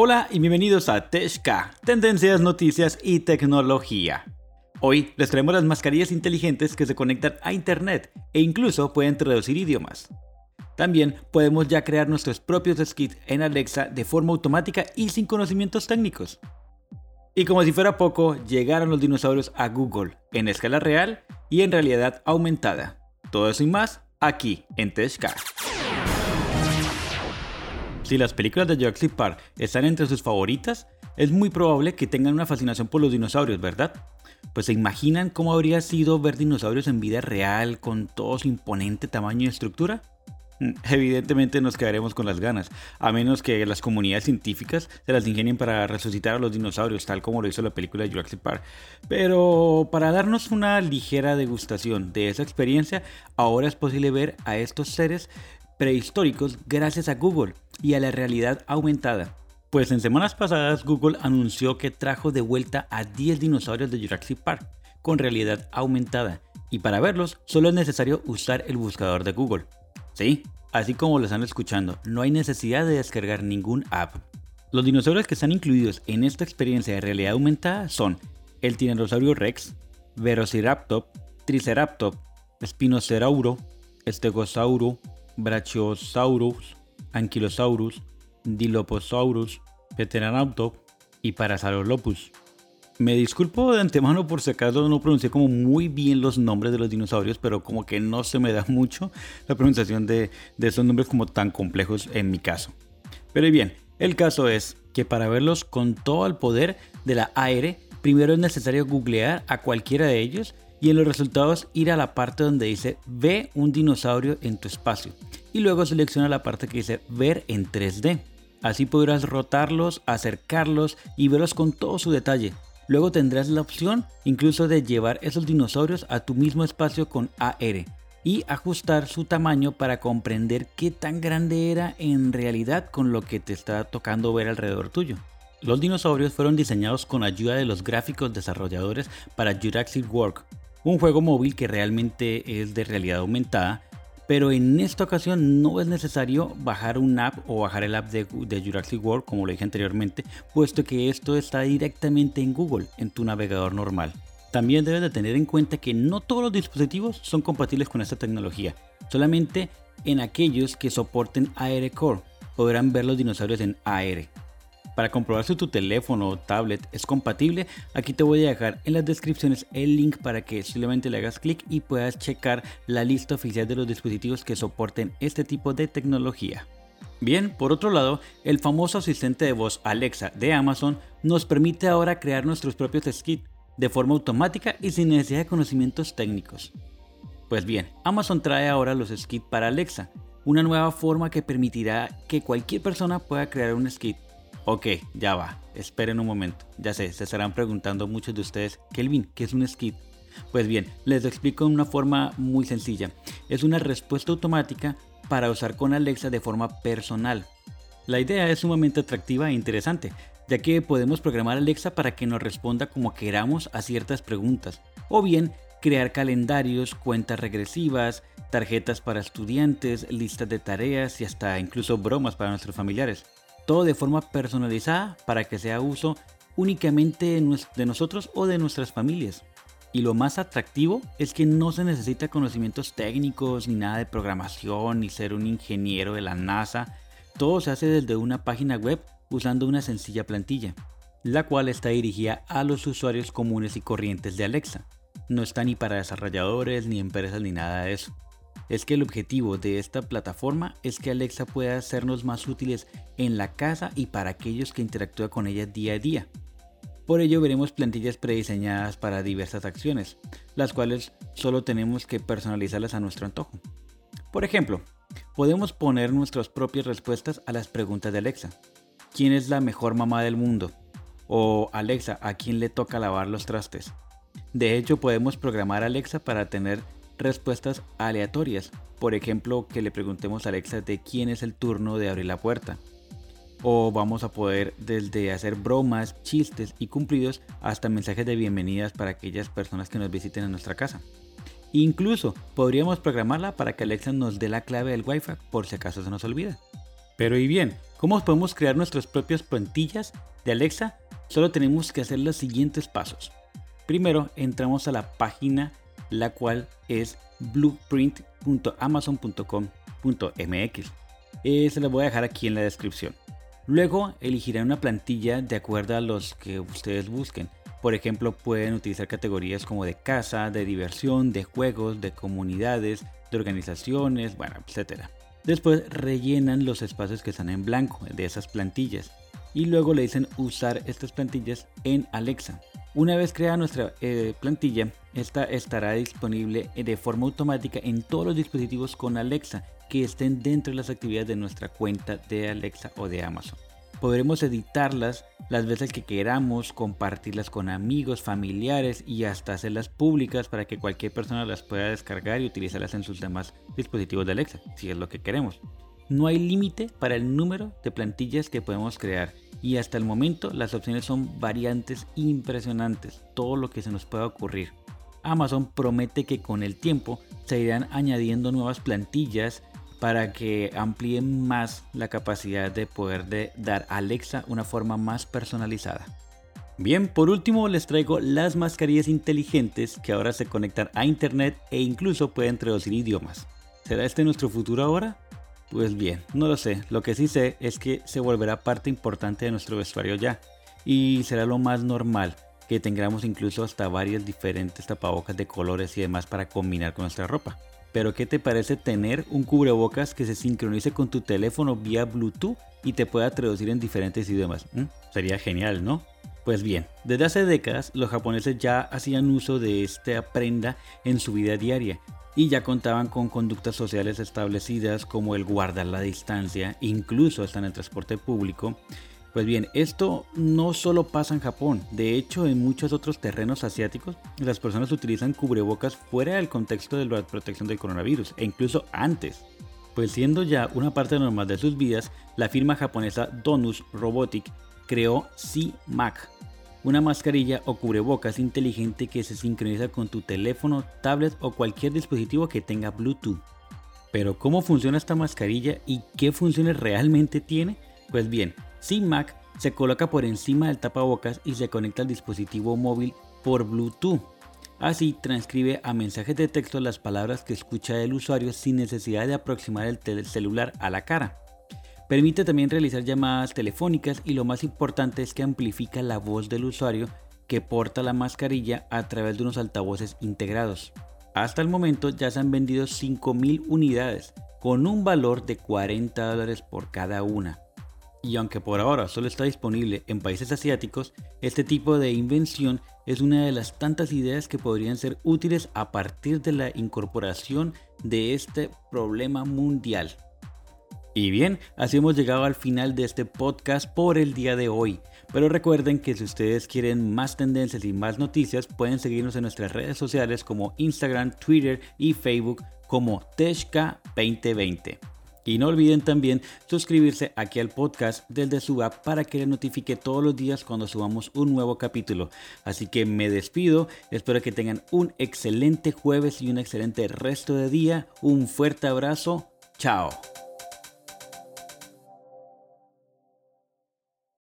Hola y bienvenidos a Teshka, Tendencias, Noticias y Tecnología. Hoy les traemos las mascarillas inteligentes que se conectan a Internet e incluso pueden traducir idiomas. También podemos ya crear nuestros propios skits en Alexa de forma automática y sin conocimientos técnicos. Y como si fuera poco, llegaron los dinosaurios a Google en escala real y en realidad aumentada. Todo eso y más aquí en Teshka. Si las películas de Jurassic Park están entre sus favoritas, es muy probable que tengan una fascinación por los dinosaurios, ¿verdad? Pues se imaginan cómo habría sido ver dinosaurios en vida real con todo su imponente tamaño y estructura. Mm, evidentemente nos quedaremos con las ganas, a menos que las comunidades científicas se las ingenien para resucitar a los dinosaurios, tal como lo hizo la película de Jurassic Park. Pero para darnos una ligera degustación de esa experiencia, ahora es posible ver a estos seres prehistóricos gracias a Google y a la realidad aumentada. Pues en semanas pasadas Google anunció que trajo de vuelta a 10 dinosaurios de Jurassic Park con realidad aumentada y para verlos solo es necesario usar el buscador de Google. Sí, así como lo están escuchando, no hay necesidad de descargar ningún app. Los dinosaurios que están incluidos en esta experiencia de realidad aumentada son el Tiranosaurio Rex, Velociraptor, Triceratops, Spinocerauro, Stegosauro, Brachiosaurus, Ankylosaurus, Dilophosaurus, Pteranodon y Parasaurolophus. Me disculpo de antemano por si acaso no pronuncié como muy bien los nombres de los dinosaurios, pero como que no se me da mucho la pronunciación de, de esos nombres como tan complejos en mi caso. Pero bien, el caso es que para verlos con todo el poder de la AR, primero es necesario googlear a cualquiera de ellos y en los resultados ir a la parte donde dice ve un dinosaurio en tu espacio y luego selecciona la parte que dice ver en 3D. Así podrás rotarlos, acercarlos y verlos con todo su detalle. Luego tendrás la opción incluso de llevar esos dinosaurios a tu mismo espacio con AR y ajustar su tamaño para comprender qué tan grande era en realidad con lo que te está tocando ver alrededor tuyo. Los dinosaurios fueron diseñados con ayuda de los gráficos desarrolladores para Jurassic World, un juego móvil que realmente es de realidad aumentada, pero en esta ocasión no es necesario bajar un app o bajar el app de, Jurassic World como lo dije anteriormente, puesto que esto está directamente en Google, en tu navegador normal. También debes de tener en cuenta que no todos los dispositivos son compatibles con esta tecnología, solamente en aquellos que soporten AR Core podrán ver los dinosaurios en AR. Para comprobar si tu teléfono o tablet es compatible, aquí te voy a dejar en las descripciones el link para que simplemente le hagas clic y puedas checar la lista oficial de los dispositivos que soporten este tipo de tecnología. Bien, por otro lado, el famoso asistente de voz Alexa de Amazon nos permite ahora crear nuestros propios skits de forma automática y sin necesidad de conocimientos técnicos. Pues bien, Amazon trae ahora los skits para Alexa, una nueva forma que permitirá que cualquier persona pueda crear un skit Ok, ya va. Esperen un momento. Ya sé, se estarán preguntando muchos de ustedes, Kelvin, ¿qué es un skip? Pues bien, les explico de una forma muy sencilla. Es una respuesta automática para usar con Alexa de forma personal. La idea es sumamente atractiva e interesante, ya que podemos programar Alexa para que nos responda como queramos a ciertas preguntas, o bien crear calendarios, cuentas regresivas, tarjetas para estudiantes, listas de tareas y hasta incluso bromas para nuestros familiares todo de forma personalizada para que sea uso únicamente de nosotros o de nuestras familias. Y lo más atractivo es que no se necesita conocimientos técnicos ni nada de programación ni ser un ingeniero de la NASA. Todo se hace desde una página web usando una sencilla plantilla, la cual está dirigida a los usuarios comunes y corrientes de Alexa. No está ni para desarrolladores ni empresas ni nada de eso es que el objetivo de esta plataforma es que Alexa pueda hacernos más útiles en la casa y para aquellos que interactúan con ella día a día. Por ello veremos plantillas prediseñadas para diversas acciones, las cuales solo tenemos que personalizarlas a nuestro antojo. Por ejemplo, podemos poner nuestras propias respuestas a las preguntas de Alexa. ¿Quién es la mejor mamá del mundo? O Alexa, ¿a quién le toca lavar los trastes? De hecho, podemos programar a Alexa para tener respuestas aleatorias. Por ejemplo, que le preguntemos a Alexa de quién es el turno de abrir la puerta. O vamos a poder desde hacer bromas, chistes y cumplidos hasta mensajes de bienvenidas para aquellas personas que nos visiten en nuestra casa. Incluso podríamos programarla para que Alexa nos dé la clave del Wi-Fi por si acaso se nos olvida. Pero y bien, ¿Cómo podemos crear nuestras propias plantillas de Alexa? Solo tenemos que hacer los siguientes pasos. Primero entramos a la página la cual es blueprint.amazon.com.mx. Eh, se la voy a dejar aquí en la descripción. Luego elegirán una plantilla de acuerdo a los que ustedes busquen. Por ejemplo, pueden utilizar categorías como de casa, de diversión, de juegos, de comunidades, de organizaciones, bueno, etc. Después rellenan los espacios que están en blanco de esas plantillas y luego le dicen usar estas plantillas en Alexa. Una vez creada nuestra eh, plantilla, esta estará disponible de forma automática en todos los dispositivos con Alexa que estén dentro de las actividades de nuestra cuenta de Alexa o de Amazon. Podremos editarlas las veces que queramos, compartirlas con amigos, familiares y hasta hacerlas públicas para que cualquier persona las pueda descargar y utilizarlas en sus demás dispositivos de Alexa, si es lo que queremos. No hay límite para el número de plantillas que podemos crear y hasta el momento las opciones son variantes impresionantes, todo lo que se nos pueda ocurrir. Amazon promete que con el tiempo se irán añadiendo nuevas plantillas para que amplíen más la capacidad de poder de dar a Alexa una forma más personalizada. Bien, por último les traigo las mascarillas inteligentes que ahora se conectan a internet e incluso pueden traducir idiomas. ¿Será este nuestro futuro ahora? Pues bien, no lo sé. Lo que sí sé es que se volverá parte importante de nuestro vestuario ya. Y será lo más normal que tengamos incluso hasta varias diferentes tapabocas de colores y demás para combinar con nuestra ropa. Pero ¿qué te parece tener un cubrebocas que se sincronice con tu teléfono vía Bluetooth y te pueda traducir en diferentes idiomas? ¿Mm? Sería genial, ¿no? Pues bien, desde hace décadas los japoneses ya hacían uso de esta prenda en su vida diaria y ya contaban con conductas sociales establecidas como el guardar la distancia, incluso hasta en el transporte público, pues bien, esto no solo pasa en Japón, de hecho en muchos otros terrenos asiáticos las personas utilizan cubrebocas fuera del contexto de la protección del coronavirus e incluso antes. Pues siendo ya una parte normal de sus vidas, la firma japonesa Donus Robotic creó C-Mac, una mascarilla o cubrebocas inteligente que se sincroniza con tu teléfono, tablet o cualquier dispositivo que tenga Bluetooth. Pero ¿cómo funciona esta mascarilla y qué funciones realmente tiene? Pues bien, Mac se coloca por encima del tapabocas y se conecta al dispositivo móvil por Bluetooth. Así transcribe a mensajes de texto las palabras que escucha el usuario sin necesidad de aproximar el celular a la cara. Permite también realizar llamadas telefónicas y lo más importante es que amplifica la voz del usuario que porta la mascarilla a través de unos altavoces integrados. Hasta el momento ya se han vendido 5.000 unidades con un valor de 40 dólares por cada una. Y aunque por ahora solo está disponible en países asiáticos, este tipo de invención es una de las tantas ideas que podrían ser útiles a partir de la incorporación de este problema mundial. Y bien, así hemos llegado al final de este podcast por el día de hoy. Pero recuerden que si ustedes quieren más tendencias y más noticias, pueden seguirnos en nuestras redes sociales como Instagram, Twitter y Facebook como Teshka2020. Y no olviden también suscribirse aquí al podcast del Suba para que les notifique todos los días cuando subamos un nuevo capítulo. Así que me despido, espero que tengan un excelente jueves y un excelente resto de día. Un fuerte abrazo, chao.